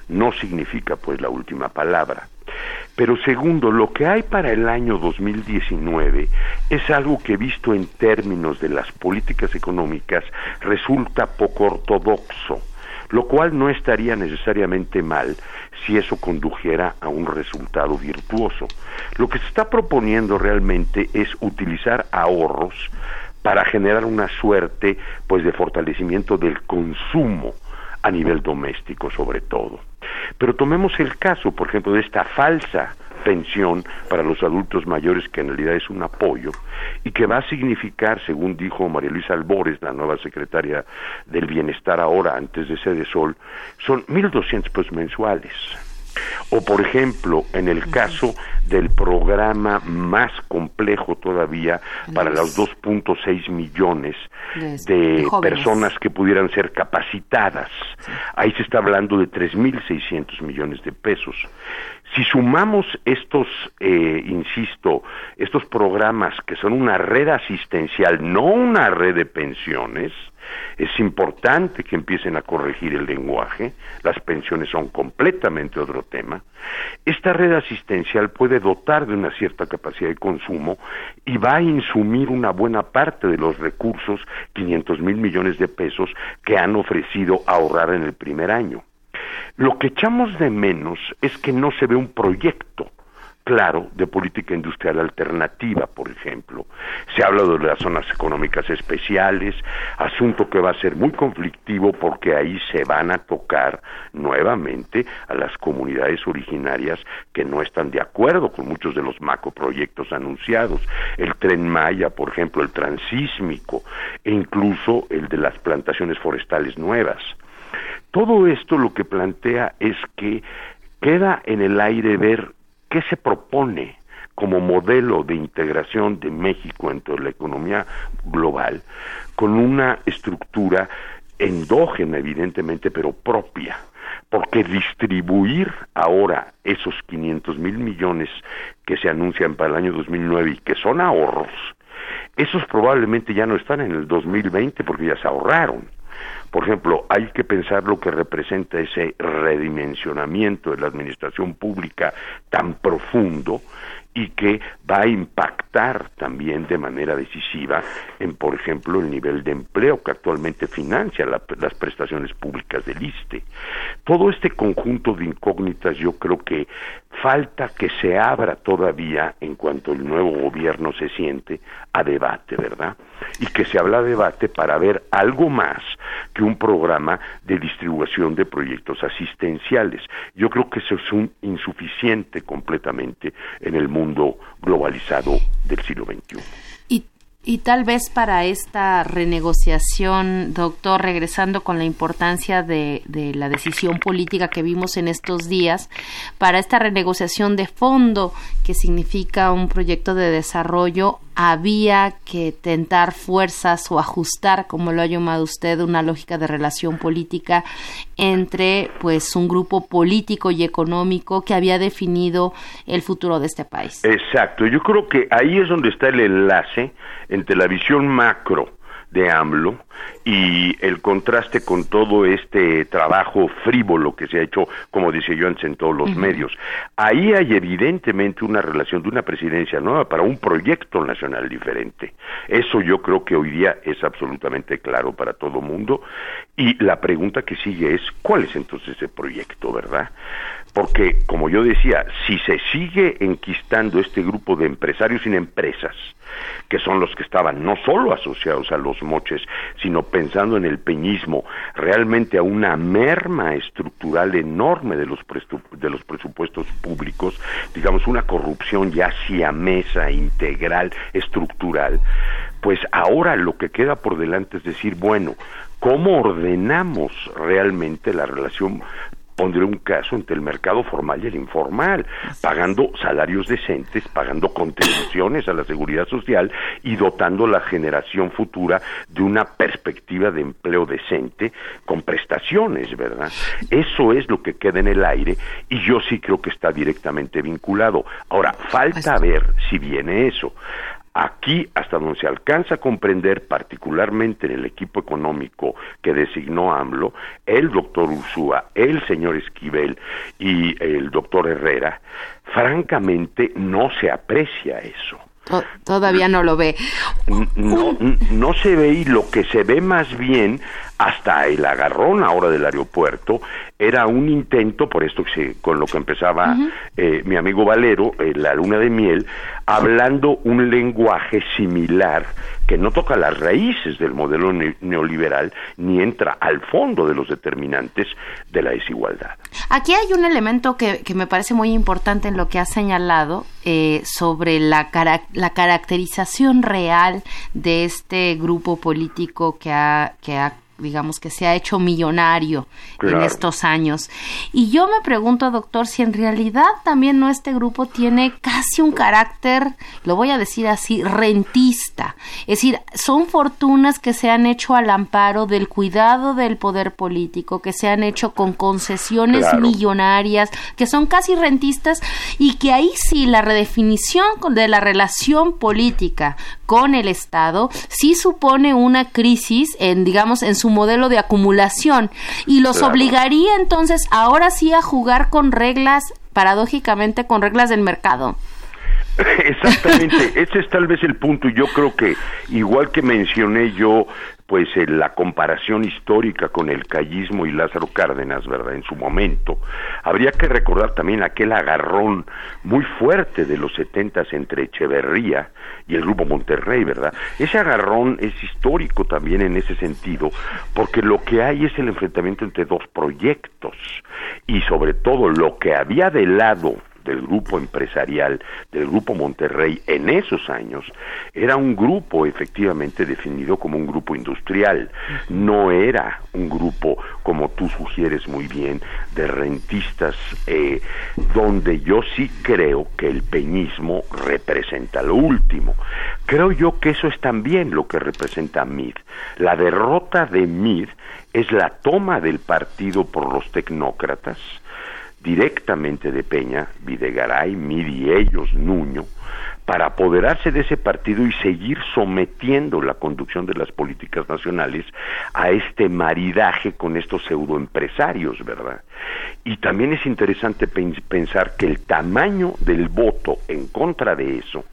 no significa pues la última palabra. Pero segundo, lo que hay para el año 2019 es algo que visto en términos de las políticas económicas resulta poco ortodoxo, lo cual no estaría necesariamente mal si eso condujera a un resultado virtuoso. Lo que se está proponiendo realmente es utilizar ahorros para generar una suerte pues de fortalecimiento del consumo a nivel doméstico sobre todo. Pero tomemos el caso, por ejemplo, de esta falsa pensión para los adultos mayores, que en realidad es un apoyo, y que va a significar, según dijo María Luisa Albores, la nueva secretaria del Bienestar ahora, antes de Sede Sol, son 1.200 pesos mensuales. O, por ejemplo, en el caso del programa más complejo todavía para los 2.6 millones de, personas que pudieran ser capacitadas, ahí se está hablando de 3.600 millones de pesos. Si sumamos estos, eh, insisto, estos programas que son una red asistencial, no una red de pensiones, es importante que empiecen a corregir el lenguaje, las pensiones son completamente otro tema. Esta red asistencial puede dotar de una cierta capacidad de consumo y va a insumir una buena parte de los recursos, 500 mil millones de pesos, que han ofrecido ahorrar en el primer año. Lo que echamos de menos es que no se ve un proyecto claro de política industrial alternativa, por ejemplo. Se ha hablado de las zonas económicas especiales, asunto que va a ser muy conflictivo porque ahí se van a tocar nuevamente a las comunidades originarias que no están de acuerdo con muchos de los macroproyectos anunciados. El tren Maya, por ejemplo, el transísmico e incluso el de las plantaciones forestales nuevas. Todo esto lo que plantea es que queda en el aire ver qué se propone como modelo de integración de México entre la economía global con una estructura endógena evidentemente pero propia porque distribuir ahora esos 500 mil millones que se anuncian para el año 2009 y que son ahorros, esos probablemente ya no están en el 2020 porque ya se ahorraron. Por ejemplo, hay que pensar lo que representa ese redimensionamiento de la administración pública tan profundo y que va a impactar también de manera decisiva en, por ejemplo, el nivel de empleo que actualmente financia las prestaciones públicas del ISTE. Todo este conjunto de incógnitas yo creo que falta que se abra todavía en cuanto el nuevo gobierno se siente a debate, ¿verdad? Y que se habla de debate para ver algo más que un programa de distribución de proyectos asistenciales. Yo creo que eso es un insuficiente completamente en el mundo globalizado del siglo XXI.
Tal vez para esta renegociación, doctor, regresando con la importancia de, de, la decisión política que vimos en estos días, para esta renegociación de fondo, que significa un proyecto de desarrollo, había que tentar fuerzas o ajustar, como lo ha llamado usted, una lógica de relación política entre pues un grupo político y económico que había definido el futuro de este país.
Exacto, yo creo que ahí es donde está el enlace entre la visión macro de AMLO y el contraste con todo este trabajo frívolo que se ha hecho, como dice yo, en todos los medios. Ahí hay evidentemente una relación de una presidencia nueva para un proyecto nacional diferente. Eso yo creo que hoy día es absolutamente claro para todo mundo y la pregunta que sigue es, ¿cuál es entonces ese proyecto, verdad? Porque, como yo decía, si se sigue enquistando este grupo de empresarios sin empresas, que son los que estaban no solo asociados a los moches, sino pensando en el peñismo, realmente a una merma estructural enorme de los, de los presupuestos públicos, digamos una corrupción ya siamesa, integral, estructural, pues ahora lo que queda por delante es decir, bueno, ¿cómo ordenamos realmente la relación pondré un caso entre el mercado formal y el informal, pagando salarios decentes, pagando contribuciones a la seguridad social y dotando la generación futura de una perspectiva de empleo decente con prestaciones, ¿verdad? Eso es lo que queda en el aire y yo sí creo que está directamente vinculado. Ahora, falta ver si viene eso. Aquí, hasta donde se alcanza a comprender, particularmente en el equipo económico que designó AMLO, el doctor Ursúa, el señor Esquivel y el doctor Herrera, francamente no se aprecia eso.
Todavía no lo ve.
No, no se ve y lo que se ve más bien hasta el agarrón ahora del aeropuerto era un intento, por esto que con lo que empezaba eh, mi amigo Valero, eh, la luna de miel, hablando un lenguaje similar que no toca las raíces del modelo neoliberal ni entra al fondo de los determinantes de la desigualdad.
Aquí hay un elemento que, me parece muy importante en lo que ha señalado eh, sobre la, la caracterización real de este grupo político que ha, que ha digamos que se ha hecho millonario en estos años. Y yo me pregunto, doctor, si en realidad también no este grupo tiene casi un carácter, lo voy a decir así, rentista. Es decir, son fortunas que se han hecho al amparo del cuidado del poder político, que se han hecho con concesiones millonarias, que son casi rentistas y que ahí sí la redefinición de la relación política con el Estado sí supone una crisis en, digamos, en su modelo de acumulación y los obligaría entonces ahora sí a jugar con reglas, paradójicamente con reglas del mercado.
Exactamente, ese es tal vez el punto y yo creo que igual que mencioné yo pues en la comparación histórica con el callismo y Lázaro Cárdenas, ¿verdad? En su momento, habría que recordar también aquel agarrón muy fuerte de los setentas entre Echeverría y el Grupo Monterrey, ¿verdad? Ese agarrón es histórico también en ese sentido, porque lo que hay es el enfrentamiento entre dos proyectos y sobre todo lo que había de lado del grupo empresarial, del grupo Monterrey en esos años, era un grupo efectivamente definido como un grupo industrial, no era un grupo, como tú sugieres muy bien, de rentistas, eh, donde yo sí creo que el peñismo representa lo último. Creo yo que eso es también lo que representa MID. La derrota de MID es la toma del partido por los tecnócratas, directamente de Peña, Videgaray, Midi, ellos, Nuño, para apoderarse de ese partido y seguir sometiendo la conducción de las políticas nacionales a este maridaje con estos pseudoempresarios, ¿verdad? Y también es interesante pensar que el tamaño del voto en contra de eso,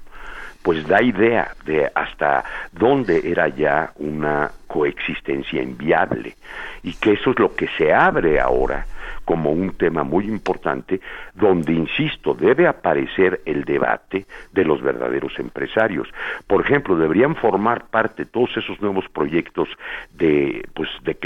pues da idea de hasta dónde era ya una coexistencia inviable y que eso es lo que se abre ahora como un tema muy importante donde, insisto, debe aparecer el debate de los verdaderos empresarios. Por ejemplo, deberían formar parte todos esos nuevos proyectos de, pues, de,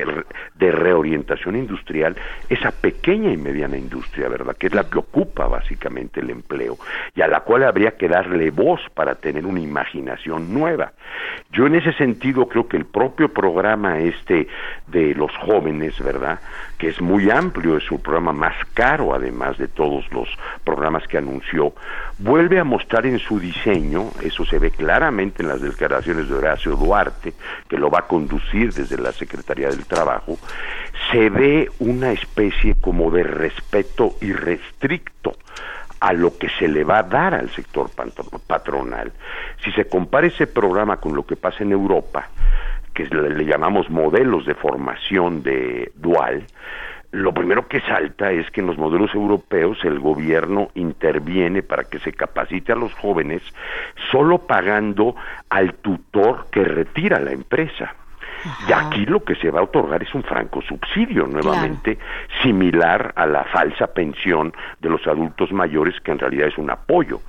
de reorientación industrial, esa pequeña y mediana industria, ¿verdad? Que es la que ocupa básicamente el empleo y a la cual habría que darle voz para tener una imaginación nueva. Yo en ese sentido creo que el propio programa este de los jóvenes, ¿verdad? Que es muy amplio, es su programa más caro además de todos los programas que anunció, vuelve a mostrar en su diseño, eso se ve claramente en las declaraciones de Horacio Duarte, que lo va a conducir desde la Secretaría del Trabajo, se ve una especie como de respeto irrestricto a lo que se le va a dar al sector patronal. Si se compara ese programa con lo que pasa en Europa, que le, llamamos modelos de formación de dual, lo primero que salta es que en los modelos europeos el gobierno interviene para que se capacite a los jóvenes solo pagando al tutor que retira la empresa. Y aquí lo que se va a otorgar es un franco subsidio, nuevamente similar a la falsa pensión de los adultos mayores, que en realidad es un apoyo.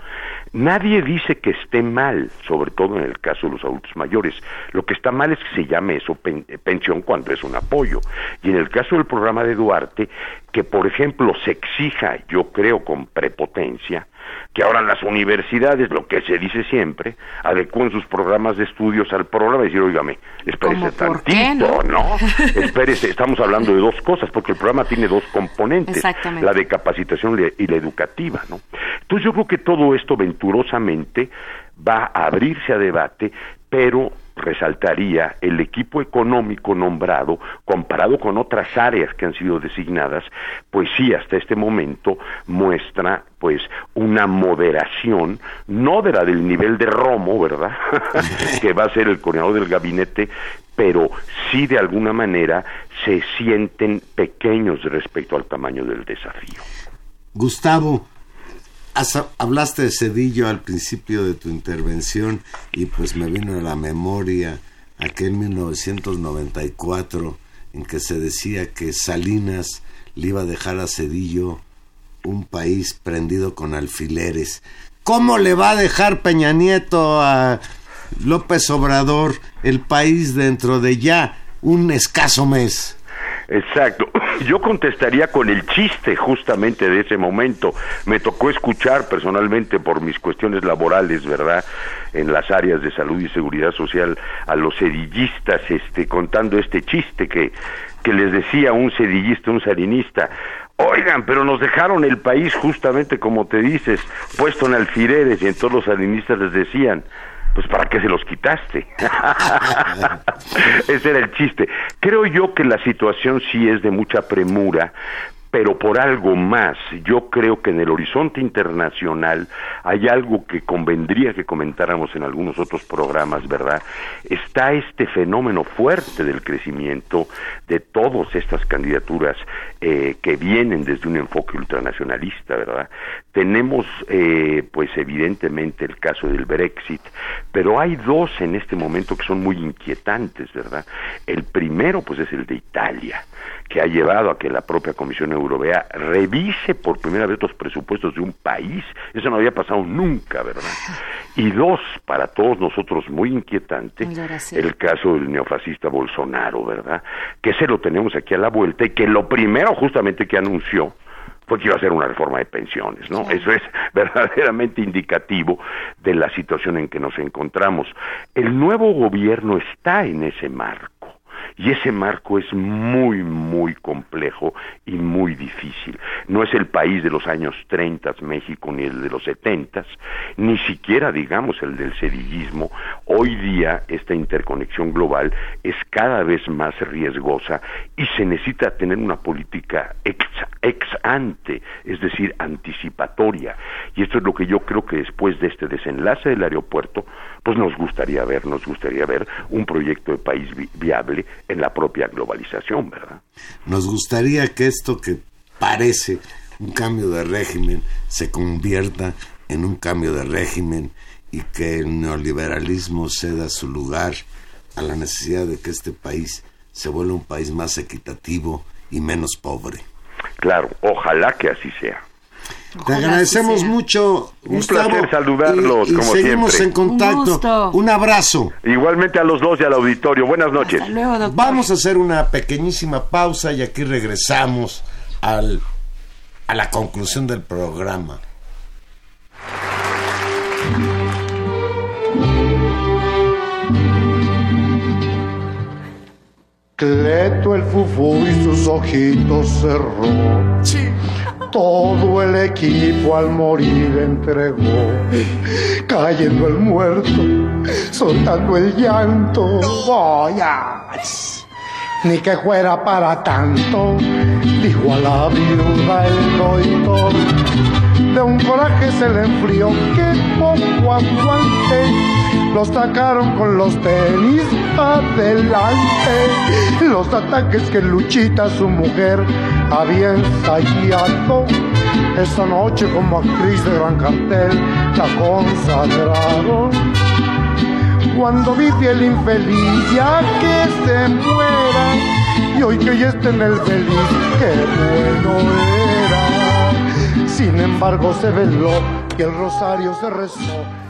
Nadie dice que esté mal, sobre todo en el caso de los adultos mayores. Lo que está mal es que se llame eso pensión cuando es un apoyo. Y en el caso del programa de Duarte, que por ejemplo se exija, yo creo con prepotencia, que ahora las universidades, lo que se dice siempre, adecúen sus programas de estudios al programa y decir, oígame, espérese tantito, ¿no? espérese, estamos hablando de dos cosas, porque el programa tiene dos componentes, la de capacitación y la educativa, ¿no? Entonces yo creo que todo esto venturosamente va a abrirse a debate, pero resaltaría el equipo económico nombrado comparado con otras áreas que han sido designadas, pues sí, hasta este momento muestra pues una moderación, no de la del nivel de Romo, ¿verdad? que va a ser el coordinador del gabinete, pero sí de alguna manera se sienten pequeños respecto al tamaño del desafío.
Gustavo, hablaste de Cedillo al principio de tu intervención y pues me vino a la memoria aquel 1994 en que se decía que Salinas le iba a dejar a Cedillo un país prendido con alfileres. ¿Cómo le va a dejar Peña Nieto a López Obrador el país dentro de ya un escaso mes?
Exacto. Yo contestaría con el chiste justamente de ese momento. Me tocó escuchar personalmente por mis cuestiones laborales, ¿verdad? En las áreas de salud y seguridad social a los cedillistas este, contando este chiste que, que les decía un cedillista, un salinista. Oigan, pero nos dejaron el país justamente como te dices, puesto en alfileres y en todos los salinistas les decían, pues ¿para qué se los quitaste? Ese era el chiste. Creo yo que la situación sí es de mucha premura, pero por algo más. Yo creo que en el horizonte internacional hay algo que convendría que comentáramos en algunos otros programas, ¿verdad? Está este fenómeno fuerte del crecimiento de todas estas candidaturas eh, que vienen desde un enfoque ultranacionalista, ¿verdad? Tenemos, eh, pues evidentemente, el caso del Brexit, pero hay dos en este momento que son muy inquietantes, ¿verdad? El primero, pues es el de Italia que ha llevado a que la propia Comisión Europea revise por primera vez los presupuestos de un país. Eso no había pasado nunca, ¿verdad? Y dos, para todos nosotros muy inquietante, el caso del neofascista Bolsonaro, ¿verdad? Que se lo tenemos aquí a la vuelta y que lo primero justamente que anunció porque iba a ser una reforma de pensiones, ¿no? Eso es verdaderamente indicativo de la situación en que nos encontramos. El nuevo gobierno está en ese marco. Y ese marco es muy, muy complejo y muy difícil. No es el país de los años 30, México, ni el de los 70, ni siquiera, digamos, el del sedillismo. Hoy día esta interconexión global es cada vez más riesgosa y se necesita tener una política ex, ex ante, es decir, anticipatoria. Y esto es lo que yo creo que después de este desenlace del aeropuerto, pues nos gustaría ver, nos gustaría ver un proyecto de país viable en la propia globalización, ¿verdad?
Nos gustaría que esto que parece un cambio de régimen se convierta en un cambio de régimen y que el neoliberalismo ceda su lugar a la necesidad de que este país se vuelva un país más equitativo y menos pobre.
Claro, ojalá que así sea.
Te agradecemos mucho, Gustavo.
Un placer saludarlos,
y, y
como
seguimos en contacto. Un, abrazo.
Igualmente a los dos y al auditorio. Buenas noches.
Vamos a hacer una pequeñísima pausa y aquí regresamos al, a la conclusión del programa.
Cleto el fufú y sus ojitos cerró. Sí todo el equipo al morir entregó, cayendo el muerto, soltando el llanto. Vaya, ni que fuera para tanto, dijo a la viuda el doctor. De un coraje se le enfrió que poco aguante los sacaron con los tenis adelante. Los ataques que Luchita, su mujer, había ensayado. Esa noche como actriz de gran cartel la consagraron. Cuando vi el infeliz ya que se muera y hoy que ya está en el feliz, qué bueno era. Sin embargo se veló y el rosario se rezó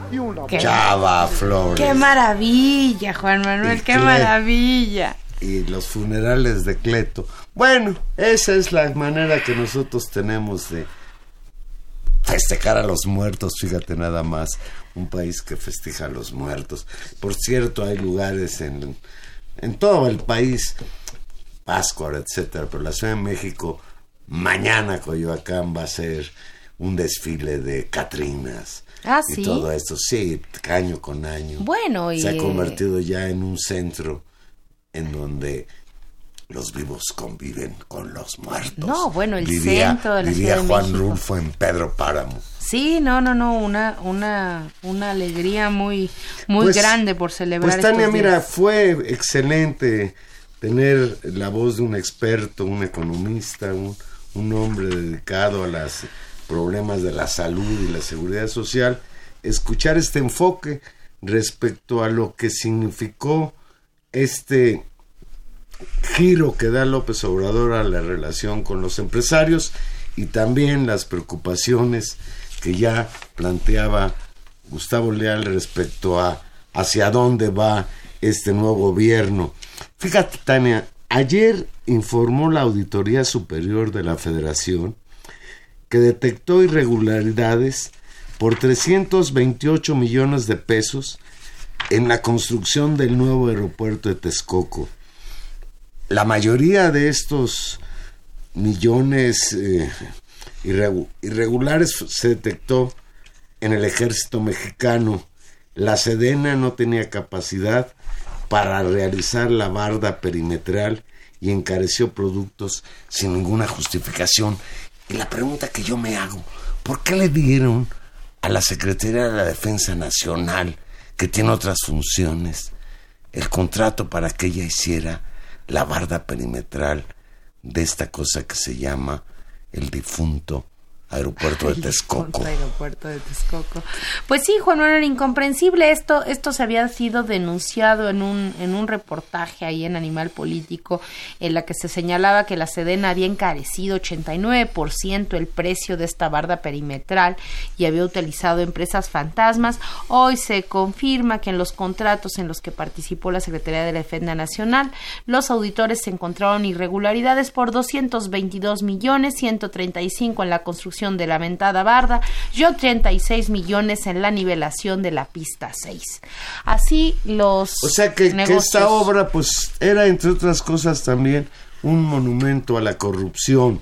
Qué, Chava Flores.
Qué maravilla, Juan Manuel, qué maravilla.
Y los funerales de Cleto. Bueno, esa es la manera que nosotros tenemos de festejar a los muertos, fíjate nada más, un país que festeja a los muertos. Por cierto, hay lugares en, en todo el país, Pascua, etcétera, pero la Ciudad de México, mañana Coyoacán va a ser un desfile de Catrinas,
Ah,
y todo esto, sí, año con año.
Bueno, y...
Se ha convertido ya en un centro en donde los vivos conviven con los muertos.
No, bueno, el centro de la
vivía
Ciudad
Juan. Rulfo en Pedro Páramo.
Sí, no, no, no, una, una, una alegría muy, muy
Pues-
grande por celebrar
Pues Tania,
estos
mira, fue excelente tener la voz de un experto, un economista, un, un hombre dedicado a los problemas de la salud y la seguridad social, escuchar este enfoque respecto a lo que significó este giro que da López Obrador a la relación con los empresarios y también las preocupaciones que ya planteaba Gustavo Leal respecto a hacia dónde va este nuevo gobierno. Fíjate, Tania, ayer informó la Auditoría Superior de la Federación que detectó irregularidades por 328 millones de pesos en la construcción del nuevo aeropuerto de Texcoco. La mayoría de estos millones eh, irregu- irregulares se detectó en el ejército mexicano. La Sedena no tenía capacidad para realizar la barda perimetral y encareció productos sin ninguna justificación. Y la pregunta que yo me hago, ¿por qué le dieron a la Secretaría de la Defensa Nacional, que tiene otras funciones, el contrato para que ella hiciera la barda perimetral de esta cosa que se llama el difunto aeropuerto de Texcoco.
aeropuerto de Texcoco. Pues sí, Juan Manuel, incomprensible. Esto, esto se había sido denunciado en un, en un reportaje ahí en Animal Político, en la que se señalaba que la Sedena había encarecido 89% el precio de esta barda perimetral y había utilizado empresas fantasmas. Hoy se confirma que en los contratos en los que participó la Secretaría de la Defensa Nacional, los auditores se encontraron irregularidades por 222 millones 135 en la construcción de la mentada barda y 36 millones en la nivelación de la pista 6. Así los
O sea que, que esta obra pues era entre otras cosas también un monumento a la corrupción.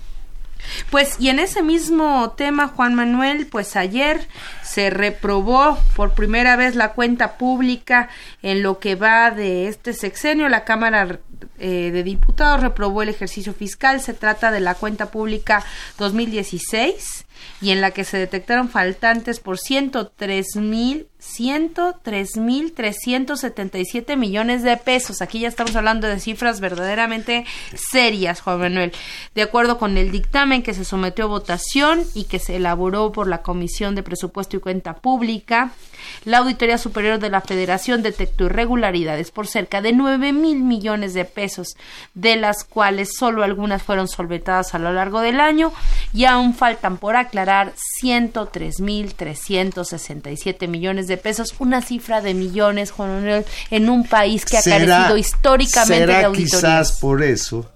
Pues y en ese mismo tema, Juan Manuel, pues ayer se reprobó por primera vez la cuenta pública en lo que va de este sexenio. La Cámara eh, de Diputados reprobó el ejercicio fiscal. Se trata de la cuenta pública 2016 y en la que se detectaron faltantes por 103 mil 103.377 millones de pesos. Aquí ya estamos hablando de cifras verdaderamente serias, Juan Manuel. De acuerdo con el dictamen que se sometió a votación y que se elaboró por la Comisión de Presupuesto y Cuenta Pública, la Auditoría Superior de la Federación detectó irregularidades por cerca de 9 mil millones de pesos, de las cuales solo algunas fueron solventadas a lo largo del año y aún faltan por aclarar 103.367 millones de pesos, una cifra de millones, Juan Manuel, en un país que ha carecido históricamente de auditorías.
quizás por eso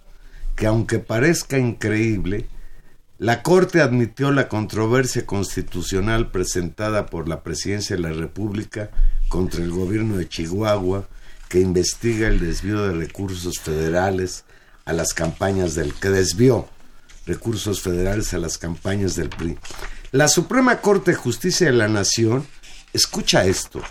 que aunque parezca increíble, la Corte admitió la controversia constitucional presentada por la Presidencia de la República contra el gobierno de Chihuahua que investiga el desvío de recursos federales a las campañas del que desvió recursos federales a las campañas del PRI. La Suprema Corte de Justicia de la Nación, escucha esto,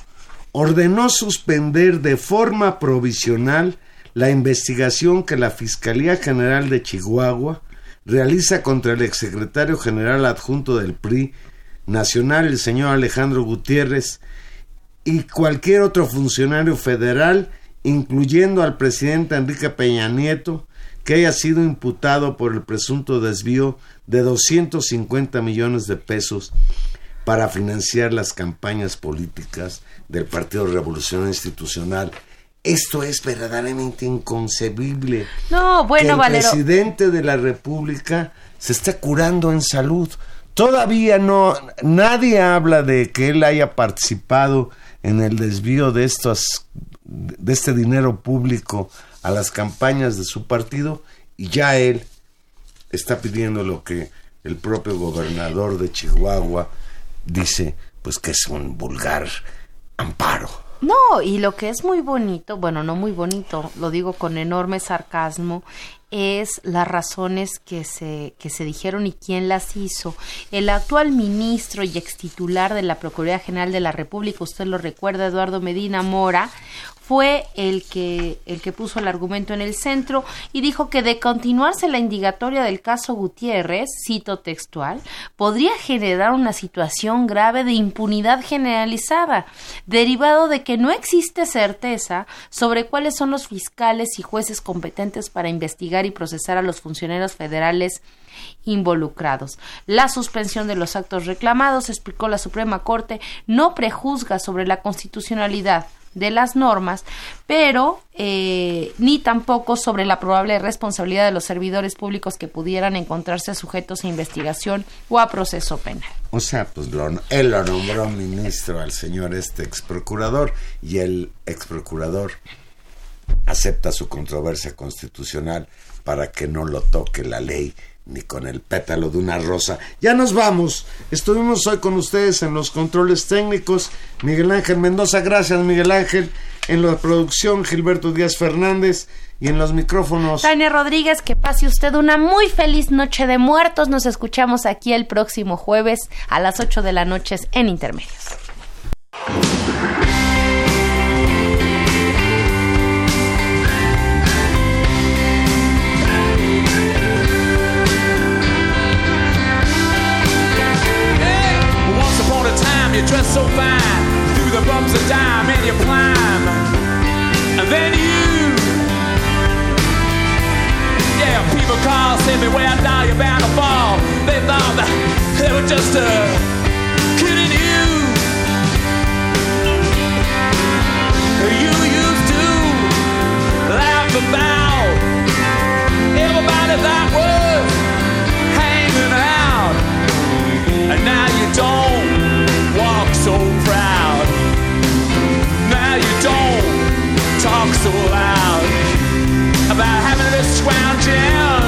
ordenó suspender de forma provisional la investigación que la Fiscalía General de Chihuahua realiza contra el exsecretario general adjunto del PRI nacional, el señor Alejandro Gutiérrez, y cualquier otro funcionario federal, incluyendo al presidente Enrique Peña Nieto, que haya sido imputado por el presunto desvío de 250 millones de pesos para financiar las campañas políticas del Partido Revolución Institucional. Esto es verdaderamente inconcebible.
No, bueno,
que el presidente de la República se está curando en salud. Todavía no, nadie habla de que él haya participado en el desvío de estos, de este dinero público a las campañas de su partido y ya él está pidiendo lo que el propio gobernador de Chihuahua dice, pues que es un vulgar amparo.
No, y lo que es muy bonito, bueno, no muy bonito, lo digo con enorme sarcasmo, es las razones que se, que se dijeron y quién las hizo. El actual ministro y ex titular de la Procuraduría General de la República, usted lo recuerda, Eduardo Medina Mora, fue el que, el que puso el argumento en el centro y dijo que de continuarse la indagatoria del caso Gutiérrez, cito textual, podría generar una situación grave de impunidad generalizada, derivado de que no existe certeza sobre cuáles son los fiscales y jueces competentes para investigar y procesar a los funcionarios federales involucrados. La suspensión de los actos reclamados, explicó la Suprema Corte, no prejuzga sobre la constitucionalidad de las normas, pero eh, ni tampoco sobre la probable responsabilidad de los servidores públicos que pudieran encontrarse sujetos a investigación o a proceso penal.
O sea, pues él lo nombró ministro al señor este ex procurador y el ex procurador acepta su controversia constitucional para que no lo toque la ley ni con el pétalo de una rosa. Ya nos vamos. Estuvimos hoy con ustedes en los controles técnicos. Miguel Ángel Mendoza, gracias Miguel Ángel. En la producción, Gilberto Díaz Fernández. Y en los micrófonos.
Tania Rodríguez, que pase usted una muy feliz noche de muertos. Nos escuchamos aquí el próximo jueves a las 8 de la noche en Intermedios.
me where I die, you're bound to fall. They thought that they were just uh, kidding you. You used to laugh about everybody that was hanging out, and now you don't walk so proud. Now you don't talk so loud about having this scrounging.